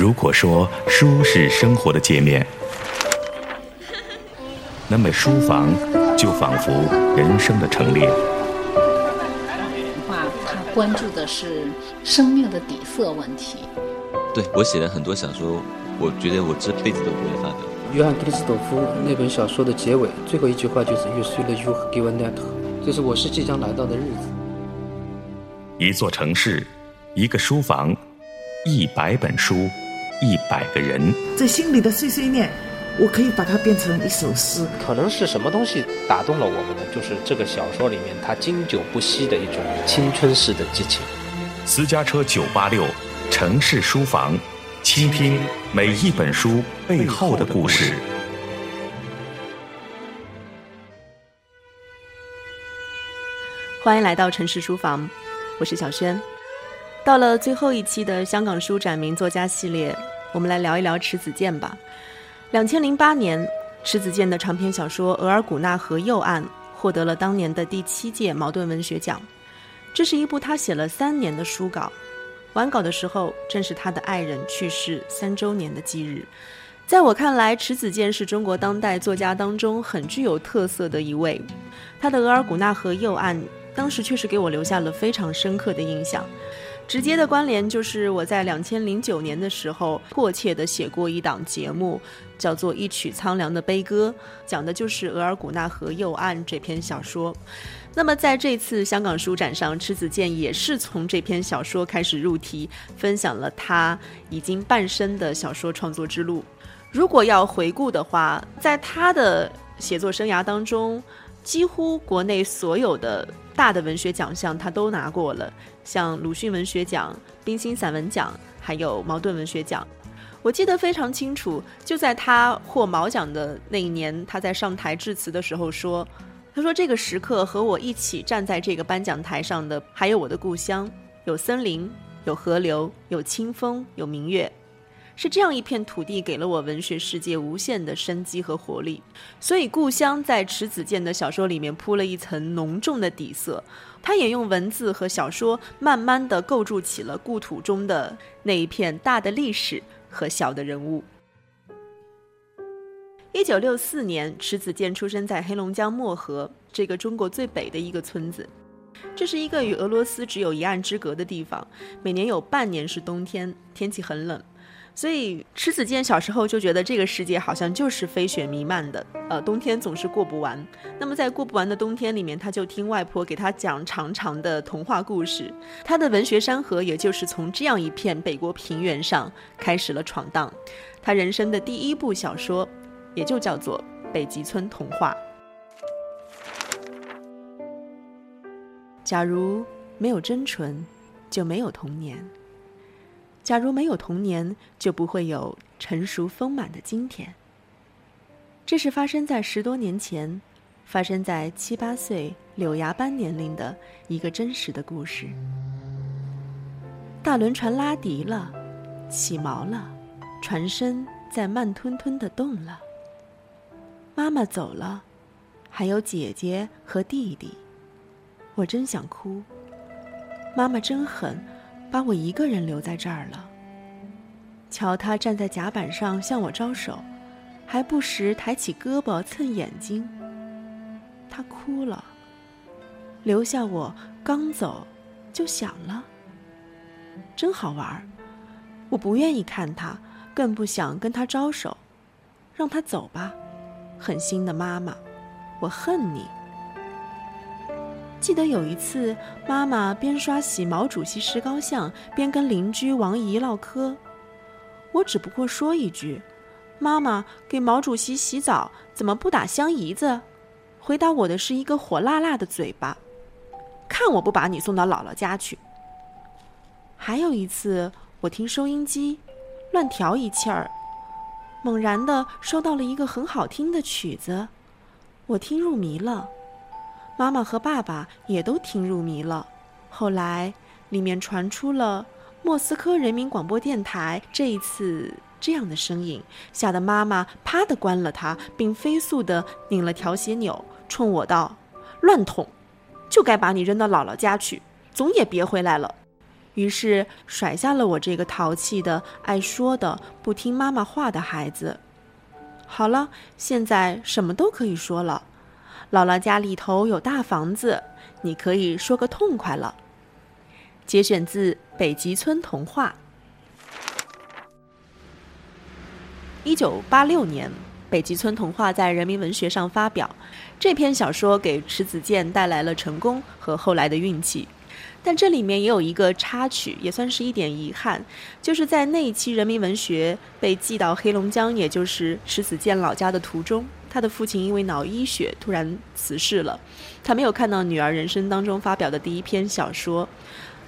如果说书是生活的界面，那么书房就仿佛人生的陈列。画他关注的是生命的底色问题。对我写了很多小说，我觉得我这辈子都不会发表。约翰克里斯朵夫那本小说的结尾最后一句话就是“ You should you give that”，”，就是我是即将来到的日子。一座城市，一个书房。一百本书，一百个人，这心里的碎碎念，我可以把它变成一首诗。可能是什么东西打动了我们呢？就是这个小说里面它经久不息的一种青春式的激情。私家车九八六，城市书房，倾听每一本书背后的故事。欢迎来到城市书房，我是小轩。到了最后一期的香港书展名作家系列，我们来聊一聊迟子建吧。两千零八年，迟子建的长篇小说《额尔古纳河右岸》获得了当年的第七届茅盾文学奖。这是一部他写了三年的书稿，完稿的时候正是他的爱人去世三周年的忌日。在我看来，迟子建是中国当代作家当中很具有特色的一位。他的《额尔古纳河右岸》当时确实给我留下了非常深刻的印象。直接的关联就是我在两千零九年的时候迫切地写过一档节目，叫做《一曲苍凉的悲歌》，讲的就是额尔古纳河右岸这篇小说。那么在这次香港书展上，迟子建也是从这篇小说开始入题，分享了他已经半生的小说创作之路。如果要回顾的话，在他的写作生涯当中，几乎国内所有的大的文学奖项他都拿过了。像鲁迅文学奖、冰心散文奖，还有茅盾文学奖，我记得非常清楚。就在他获茅奖的那一年，他在上台致辞的时候说：“他说这个时刻和我一起站在这个颁奖台上的，还有我的故乡，有森林，有河流，有清风，有明月。”是这样一片土地给了我文学世界无限的生机和活力，所以故乡在迟子建的小说里面铺了一层浓重的底色，他也用文字和小说慢慢的构筑起了故土中的那一片大的历史和小的人物。一九六四年，迟子建出生在黑龙江漠河这个中国最北的一个村子，这是一个与俄罗斯只有一岸之隔的地方，每年有半年是冬天，天气很冷。所以迟子建小时候就觉得这个世界好像就是飞雪弥漫的，呃，冬天总是过不完。那么在过不完的冬天里面，他就听外婆给他讲长长的童话故事。他的文学山河也就是从这样一片北国平原上开始了闯荡。他人生的第一部小说，也就叫做《北极村童话》。假如没有真纯，就没有童年。假如没有童年，就不会有成熟丰满的今天。这是发生在十多年前，发生在七八岁柳芽般年龄的一个真实的故事。大轮船拉笛了，起锚了，船身在慢吞吞的动了。妈妈走了，还有姐姐和弟弟。我真想哭。妈妈真狠。把我一个人留在这儿了。瞧他站在甲板上向我招手，还不时抬起胳膊蹭眼睛。他哭了，留下我刚走，就想了。真好玩儿，我不愿意看他，更不想跟他招手，让他走吧。狠心的妈妈，我恨你。记得有一次，妈妈边刷洗毛主席石膏像，边跟邻居王姨唠嗑。我只不过说一句：“妈妈给毛主席洗澡，怎么不打香姨子？”回答我的是一个火辣辣的嘴巴。看我不把你送到姥姥家去。还有一次，我听收音机，乱调一气儿，猛然的收到了一个很好听的曲子，我听入迷了。妈妈和爸爸也都听入迷了。后来，里面传出了莫斯科人民广播电台这一次这样的声音，吓得妈妈啪的关了它，并飞速的拧了调谐钮，冲我道：“乱捅，就该把你扔到姥姥家去，总也别回来了。”于是甩下了我这个淘气的、爱说的、不听妈妈话的孩子。好了，现在什么都可以说了。姥姥家里头有大房子，你可以说个痛快了。节选自《北极村童话》。一九八六年，《北极村童话》在人民文学上发表。这篇小说给迟子建带来了成功和后来的运气，但这里面也有一个插曲，也算是一点遗憾，就是在那一期人民文学被寄到黑龙江，也就是迟子建老家的途中，他的父亲因为脑溢血突然辞世了，他没有看到女儿人生当中发表的第一篇小说。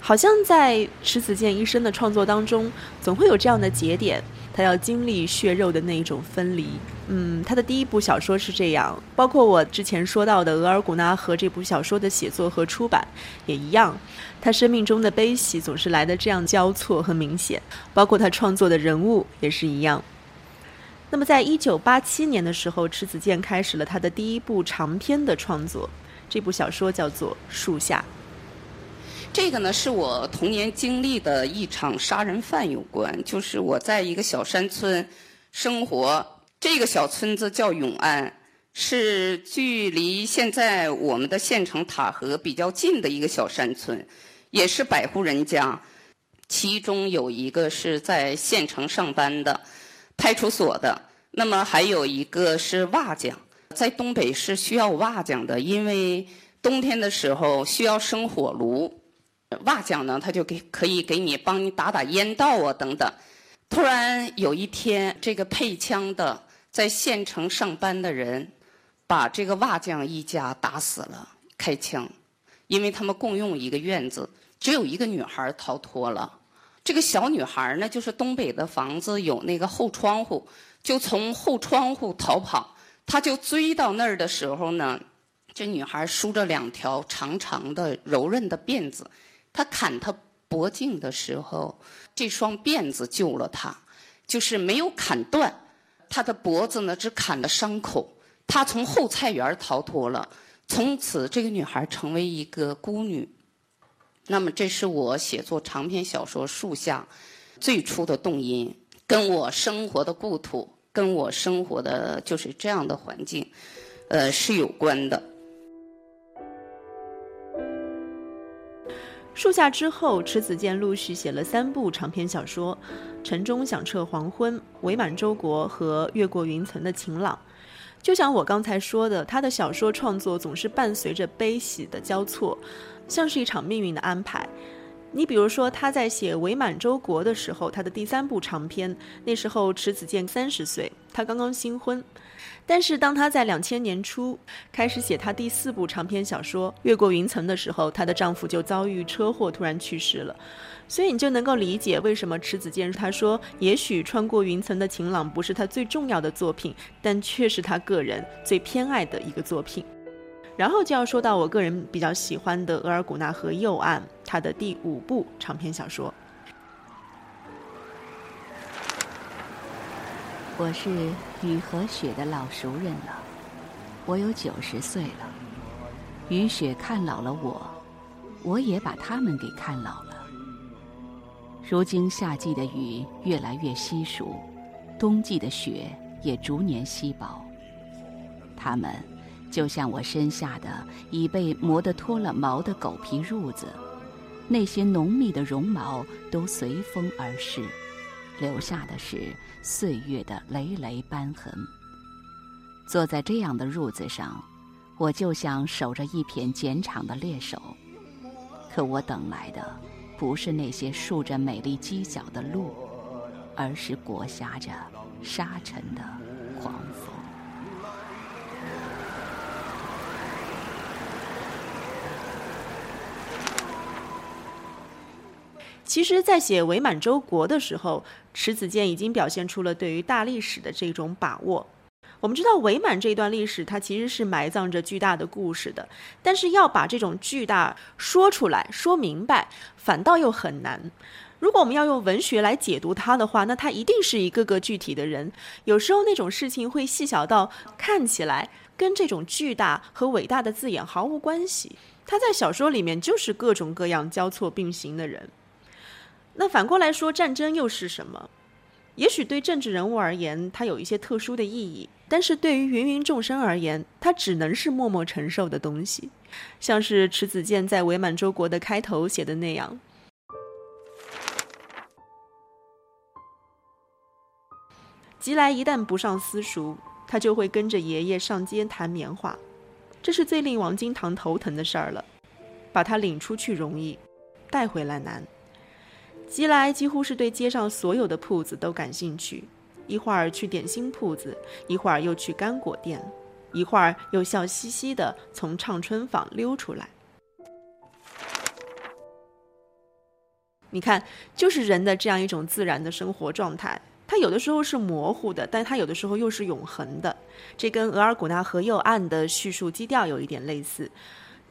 好像在迟子建一生的创作当中，总会有这样的节点，他要经历血肉的那一种分离。嗯，他的第一部小说是这样，包括我之前说到的《额尔古纳河》这部小说的写作和出版也一样，他生命中的悲喜总是来的这样交错和明显，包括他创作的人物也是一样。那么，在一九八七年的时候，迟子建开始了他的第一部长篇的创作，这部小说叫做《树下》。这个呢，是我童年经历的一场杀人犯有关。就是我在一个小山村生活，这个小村子叫永安，是距离现在我们的县城塔河比较近的一个小山村，也是百户人家。其中有一个是在县城上班的派出所的，那么还有一个是瓦匠，在东北是需要瓦匠的，因为冬天的时候需要生火炉。瓦匠呢，他就给可以给你帮你打打烟道啊等等。突然有一天，这个配枪的在县城上班的人，把这个瓦匠一家打死了，开枪。因为他们共用一个院子，只有一个女孩逃脱了。这个小女孩呢，就是东北的房子有那个后窗户，就从后窗户逃跑。她就追到那儿的时候呢，这女孩梳着两条长长的柔韧的辫子。他砍他脖颈的时候，这双辫子救了他，就是没有砍断他的脖子呢，只砍了伤口。他从后菜园逃脱了，从此这个女孩成为一个孤女。那么，这是我写作长篇小说《树下》最初的动因，跟我生活的故土，跟我生活的就是这样的环境，呃，是有关的。树下之后，迟子建陆续写了三部长篇小说，《城中响彻黄昏》《伪满洲国》和《越过云层的晴朗》。就像我刚才说的，他的小说创作总是伴随着悲喜的交错，像是一场命运的安排。你比如说，他在写《伪满洲国》的时候，他的第三部长篇，那时候迟子建三十岁，他刚刚新婚。但是当她在两千年初开始写她第四部长篇小说《越过云层》的时候，她的丈夫就遭遇车祸突然去世了，所以你就能够理解为什么迟子建他说，也许穿过云层的晴朗不是他最重要的作品，但却是他个人最偏爱的一个作品。然后就要说到我个人比较喜欢的《额尔古纳河右岸》，他的第五部长篇小说。我是雨和雪的老熟人了，我有九十岁了。雨雪看老了我，我也把他们给看老了。如今夏季的雨越来越稀疏，冬季的雪也逐年稀薄。他们就像我身下的已被磨得脱了毛的狗皮褥子，那些浓密的绒毛都随风而逝。留下的是岁月的累累斑痕。坐在这样的褥子上，我就像守着一片碱场的猎手。可我等来的，不是那些竖着美丽犄角的鹿，而是裹挟着沙尘的狂风。其实，在写伪满洲国的时候，迟子建已经表现出了对于大历史的这种把握。我们知道，伪满这段历史，它其实是埋葬着巨大的故事的，但是要把这种巨大说出来、说明白，反倒又很难。如果我们要用文学来解读它的话，那它一定是一个个具体的人。有时候那种事情会细小到看起来跟这种巨大和伟大的字眼毫无关系。他在小说里面就是各种各样交错并行的人。那反过来说，战争又是什么？也许对政治人物而言，它有一些特殊的意义，但是对于芸芸众生而言，它只能是默默承受的东西。像是迟子建在《伪满洲国》的开头写的那样：“吉来一旦不上私塾，他就会跟着爷爷上街弹棉花，这是最令王金堂头疼的事儿了。把他领出去容易，带回来难。”吉来几乎是对街上所有的铺子都感兴趣，一会儿去点心铺子，一会儿又去干果店，一会儿又笑嘻嘻的从唱春坊溜出来。你看，就是人的这样一种自然的生活状态，它有的时候是模糊的，但它有的时候又是永恒的。这跟额尔古纳河右岸的叙述基调有一点类似。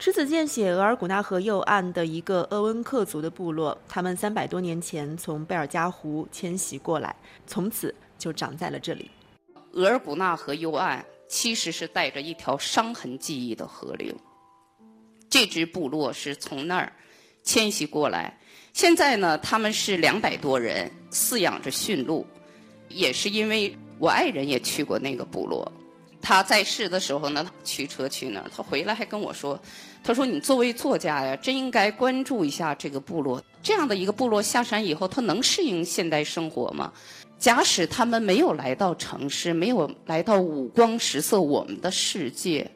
迟子建写额尔古纳河右岸的一个鄂温克族的部落，他们三百多年前从贝尔加湖迁徙过来，从此就长在了这里。额尔古纳河右岸其实是带着一条伤痕记忆的河流，这支部落是从那儿迁徙过来。现在呢，他们是两百多人，饲养着驯鹿，也是因为我爱人也去过那个部落。他在世的时候呢，驱车去那儿。他回来还跟我说：“他说你作为作家呀，真应该关注一下这个部落。这样的一个部落下山以后，他能适应现代生活吗？假使他们没有来到城市，没有来到五光十色我们的世界，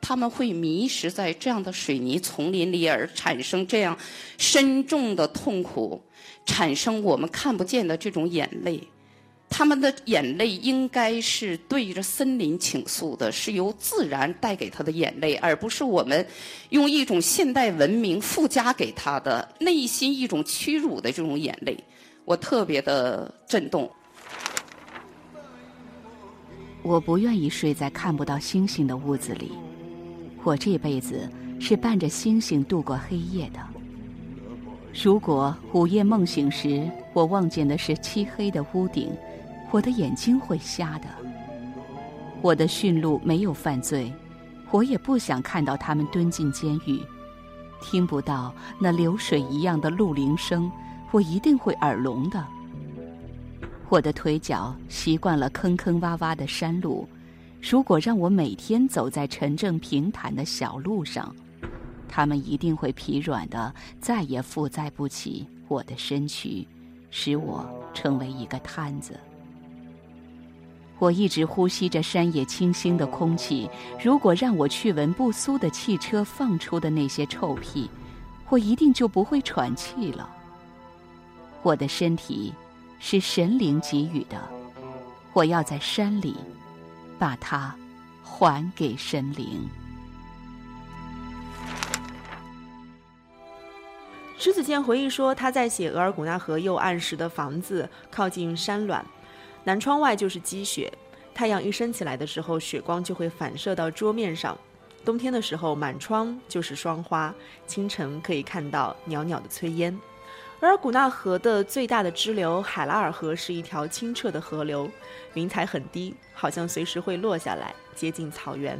他们会迷失在这样的水泥丛林里，而产生这样深重的痛苦，产生我们看不见的这种眼泪。”他们的眼泪应该是对着森林倾诉的，是由自然带给他的眼泪，而不是我们用一种现代文明附加给他的内心一种屈辱的这种眼泪。我特别的震动。我不愿意睡在看不到星星的屋子里，我这辈子是伴着星星度过黑夜的。如果午夜梦醒时，我望见的是漆黑的屋顶。我的眼睛会瞎的。我的驯鹿没有犯罪，我也不想看到他们蹲进监狱。听不到那流水一样的鹿铃声，我一定会耳聋的。我的腿脚习惯了坑坑洼洼的山路，如果让我每天走在纯正平坦的小路上，他们一定会疲软的，再也负载不起我的身躯，使我成为一个瘫子。我一直呼吸着山野清新的空气。如果让我去闻不苏的汽车放出的那些臭屁，我一定就不会喘气了。我的身体是神灵给予的，我要在山里把它还给神灵。石子健回忆说，他在写额尔古纳河右岸时的房子靠近山峦。南窗外就是积雪，太阳一升起来的时候，雪光就会反射到桌面上。冬天的时候，满窗就是霜花。清晨可以看到袅袅的炊烟。而古纳河的最大的支流海拉尔河是一条清澈的河流，云彩很低，好像随时会落下来，接近草原。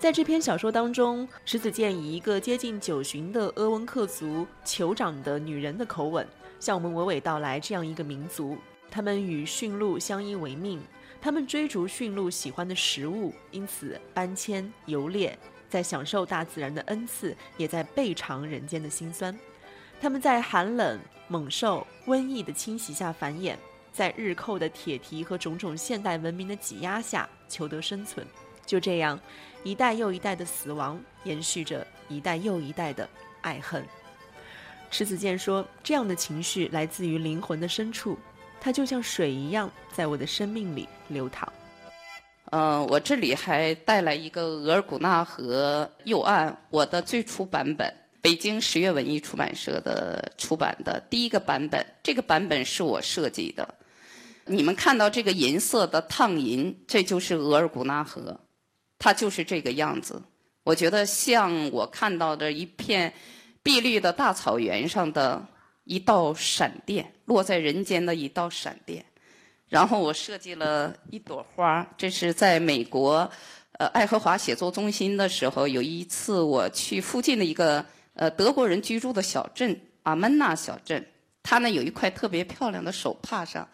在这篇小说当中，石子健以一个接近九旬的鄂温克族酋长的女人的口吻，向我们娓娓道来这样一个民族。他们与驯鹿相依为命，他们追逐驯鹿喜欢的食物，因此搬迁游猎，在享受大自然的恩赐，也在备尝人间的辛酸。他们在寒冷、猛兽、瘟疫的侵袭下繁衍，在日寇的铁蹄和种种现代文明的挤压下求得生存。就这样，一代又一代的死亡，延续着一代又一代的爱恨。迟子建说：“这样的情绪来自于灵魂的深处。”它就像水一样，在我的生命里流淌。嗯，我这里还带来一个额尔古纳河右岸我的最初版本，北京十月文艺出版社的出版的第一个版本。这个版本是我设计的。你们看到这个银色的烫银，这就是额尔古纳河，它就是这个样子。我觉得像我看到的一片碧绿的大草原上的。一道闪电落在人间的一道闪电，然后我设计了一朵花。这是在美国，呃，爱荷华写作中心的时候，有一次我去附近的一个呃德国人居住的小镇阿曼纳小镇，它呢有一块特别漂亮的手帕上，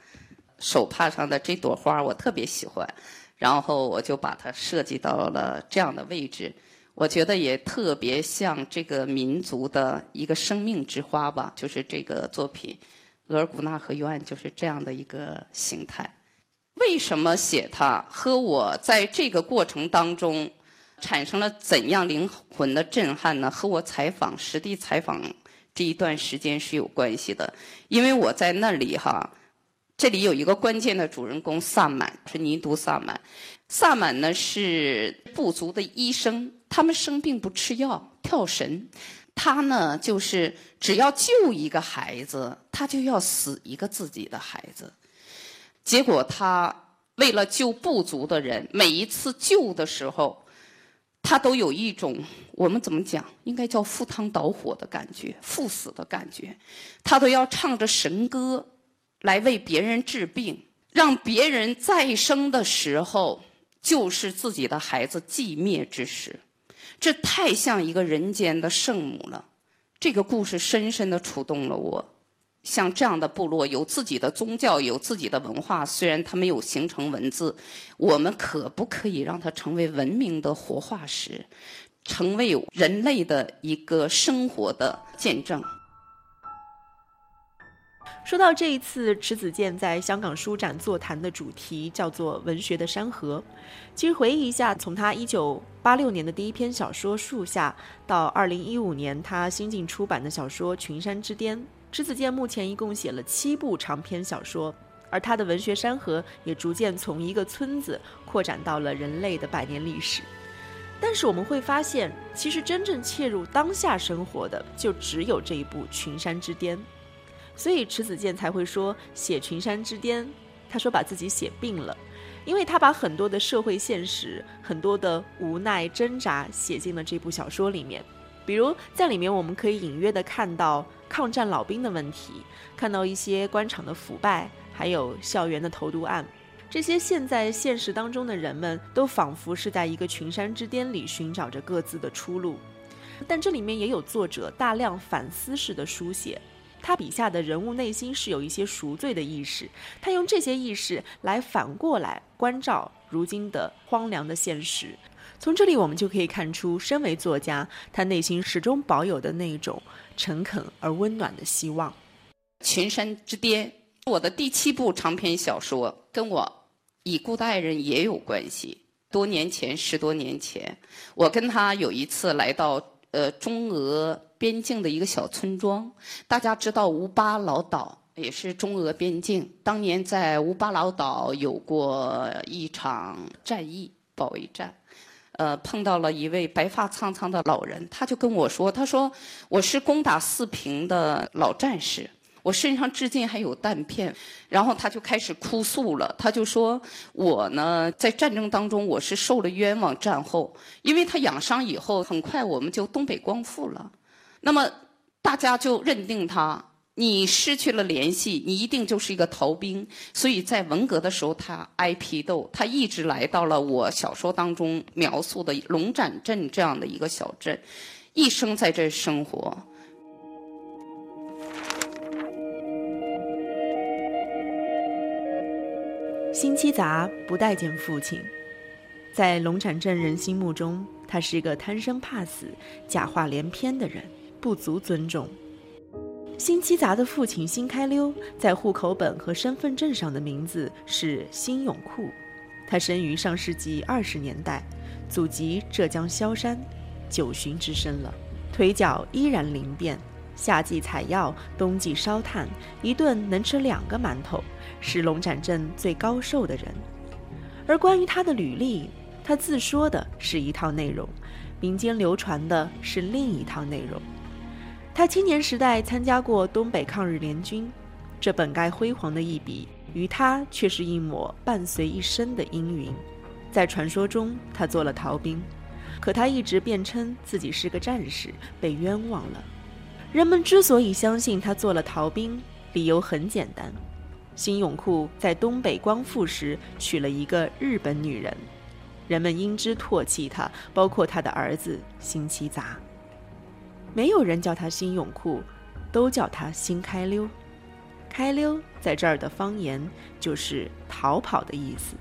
手帕上的这朵花我特别喜欢，然后我就把它设计到了这样的位置。我觉得也特别像这个民族的一个生命之花吧，就是这个作品《额尔古纳河右岸》就是这样的一个形态。为什么写它？和我在这个过程当中产生了怎样灵魂的震撼呢？和我采访实地采访这一段时间是有关系的。因为我在那里哈，这里有一个关键的主人公萨满，是尼都萨满。萨满呢是部族的医生。他们生病不吃药，跳神。他呢，就是只要救一个孩子，他就要死一个自己的孩子。结果他为了救部族的人，每一次救的时候，他都有一种我们怎么讲，应该叫赴汤蹈火的感觉，赴死的感觉。他都要唱着神歌来为别人治病，让别人再生的时候就是自己的孩子寂灭之时。这太像一个人间的圣母了，这个故事深深的触动了我。像这样的部落，有自己的宗教，有自己的文化，虽然它没有形成文字，我们可不可以让它成为文明的活化石，成为人类的一个生活的见证？说到这一次迟子健在香港书展座谈的主题叫做“文学的山河”。其实回忆一下，从他一九八六年的第一篇小说《树下》到二零一五年他新近出版的小说《群山之巅》，迟子健目前一共写了七部长篇小说，而他的文学山河也逐渐从一个村子扩展到了人类的百年历史。但是我们会发现，其实真正切入当下生活的，就只有这一部《群山之巅》。所以迟子建才会说写群山之巅，他说把自己写病了，因为他把很多的社会现实、很多的无奈挣扎写进了这部小说里面。比如在里面，我们可以隐约的看到抗战老兵的问题，看到一些官场的腐败，还有校园的投毒案。这些现在现实当中的人们都仿佛是在一个群山之巅里寻找着各自的出路，但这里面也有作者大量反思式的书写。他笔下的人物内心是有一些赎罪的意识，他用这些意识来反过来关照如今的荒凉的现实。从这里我们就可以看出，身为作家，他内心始终保有的那一种诚恳而温暖的希望。群山之巅，我的第七部长篇小说，跟我已故的爱人也有关系。多年前，十多年前，我跟他有一次来到呃中俄。边境的一个小村庄，大家知道乌巴老岛也是中俄边境。当年在乌巴老岛有过一场战役保卫战，呃，碰到了一位白发苍苍的老人，他就跟我说：“他说我是攻打四平的老战士。”我身上至今还有弹片，然后他就开始哭诉了。他就说：“我呢，在战争当中我是受了冤枉，战后，因为他养伤以后，很快我们就东北光复了。那么大家就认定他，你失去了联系，你一定就是一个逃兵。所以在文革的时候，他挨批斗，他一直来到了我小说当中描述的龙展镇这样的一个小镇，一生在这生活。”辛七杂不待见父亲，在龙产镇人心目中，他是一个贪生怕死、假话连篇的人，不足尊重。辛七杂的父亲辛开溜，在户口本和身份证上的名字是辛永库，他生于上世纪二十年代，祖籍浙江萧山，九旬之身了，腿脚依然灵便。夏季采药，冬季烧炭，一顿能吃两个馒头，是龙展镇最高寿的人。而关于他的履历，他自说的是一套内容，民间流传的是另一套内容。他青年时代参加过东北抗日联军，这本该辉煌的一笔，于他却是一抹伴随一生的阴云。在传说中，他做了逃兵，可他一直辩称自己是个战士，被冤枉了。人们之所以相信他做了逃兵，理由很简单：辛永库在东北光复时娶了一个日本女人，人们因之唾弃他，包括他的儿子辛七杂。没有人叫他辛永库，都叫他辛开溜。开溜在这儿的方言就是逃跑的意思。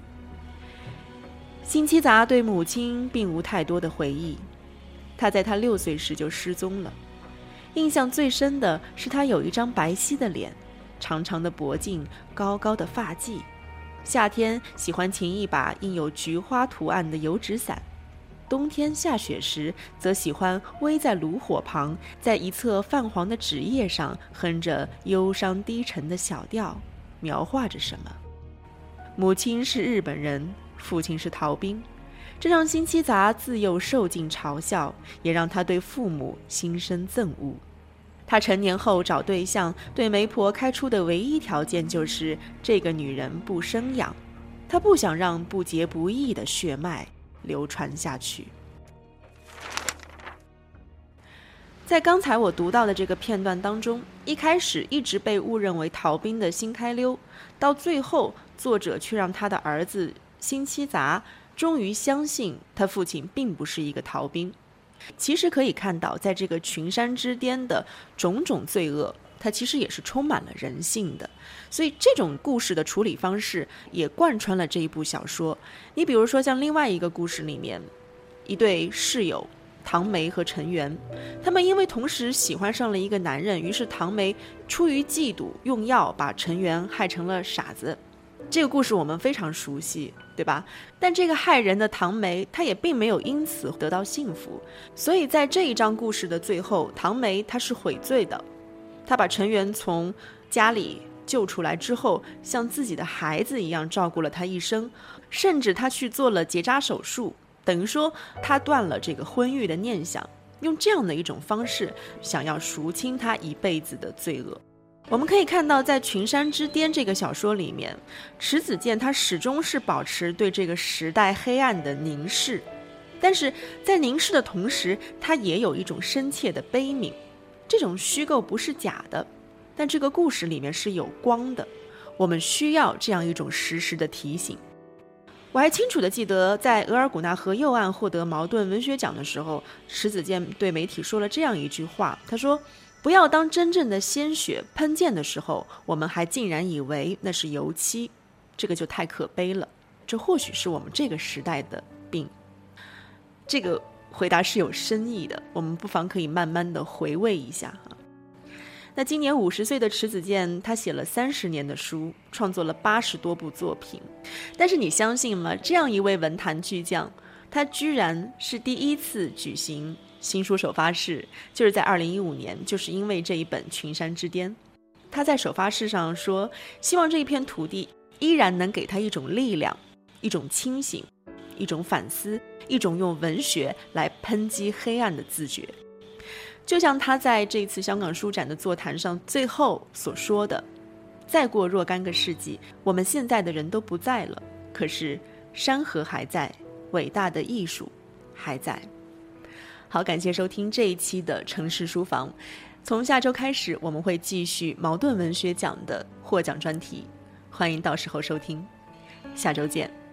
辛七杂对母亲并无太多的回忆，他在他六岁时就失踪了。印象最深的是他有一张白皙的脸，长长的脖颈，高高的发髻。夏天喜欢擎一把印有菊花图案的油纸伞，冬天下雪时则喜欢偎在炉火旁，在一侧泛黄的纸页上哼着忧伤低沉的小调，描画着什么。母亲是日本人。父亲是逃兵，这让辛七杂自幼受尽嘲笑，也让他对父母心生憎恶。他成年后找对象，对媒婆开出的唯一条件就是这个女人不生养，他不想让不洁不义的血脉流传下去。在刚才我读到的这个片段当中，一开始一直被误认为逃兵的新开溜，到最后作者却让他的儿子。辛七杂终于相信他父亲并不是一个逃兵。其实可以看到，在这个群山之巅的种种罪恶，它其实也是充满了人性的。所以这种故事的处理方式也贯穿了这一部小说。你比如说，像另外一个故事里面，一对室友唐梅和陈元，他们因为同时喜欢上了一个男人，于是唐梅出于嫉妒，用药把陈元害成了傻子。这个故事我们非常熟悉，对吧？但这个害人的唐梅，她也并没有因此得到幸福。所以在这一章故事的最后，唐梅她是悔罪的，她把陈元从家里救出来之后，像自己的孩子一样照顾了他一生，甚至她去做了结扎手术，等于说她断了这个婚育的念想，用这样的一种方式，想要赎清她一辈子的罪恶。我们可以看到，在《群山之巅》这个小说里面，迟子建他始终是保持对这个时代黑暗的凝视，但是在凝视的同时，他也有一种深切的悲悯。这种虚构不是假的，但这个故事里面是有光的。我们需要这样一种实时的提醒。我还清楚的记得，在额尔古纳河右岸获得茅盾文学奖的时候，迟子建对媒体说了这样一句话，他说。不要当真正的鲜血喷溅的时候，我们还竟然以为那是油漆，这个就太可悲了。这或许是我们这个时代的病。这个回答是有深意的，我们不妨可以慢慢的回味一下哈。那今年五十岁的迟子建，他写了三十年的书，创作了八十多部作品，但是你相信吗？这样一位文坛巨匠，他居然是第一次举行。新书首发式就是在二零一五年，就是因为这一本《群山之巅》，他在首发式上说，希望这一片土地依然能给他一种力量，一种清醒，一种反思，一种用文学来抨击黑暗的自觉。就像他在这次香港书展的座谈上最后所说的：“再过若干个世纪，我们现在的人都不在了，可是山河还在，伟大的艺术还在。”好，感谢收听这一期的城市书房。从下周开始，我们会继续矛盾文学奖的获奖专题，欢迎到时候收听。下周见。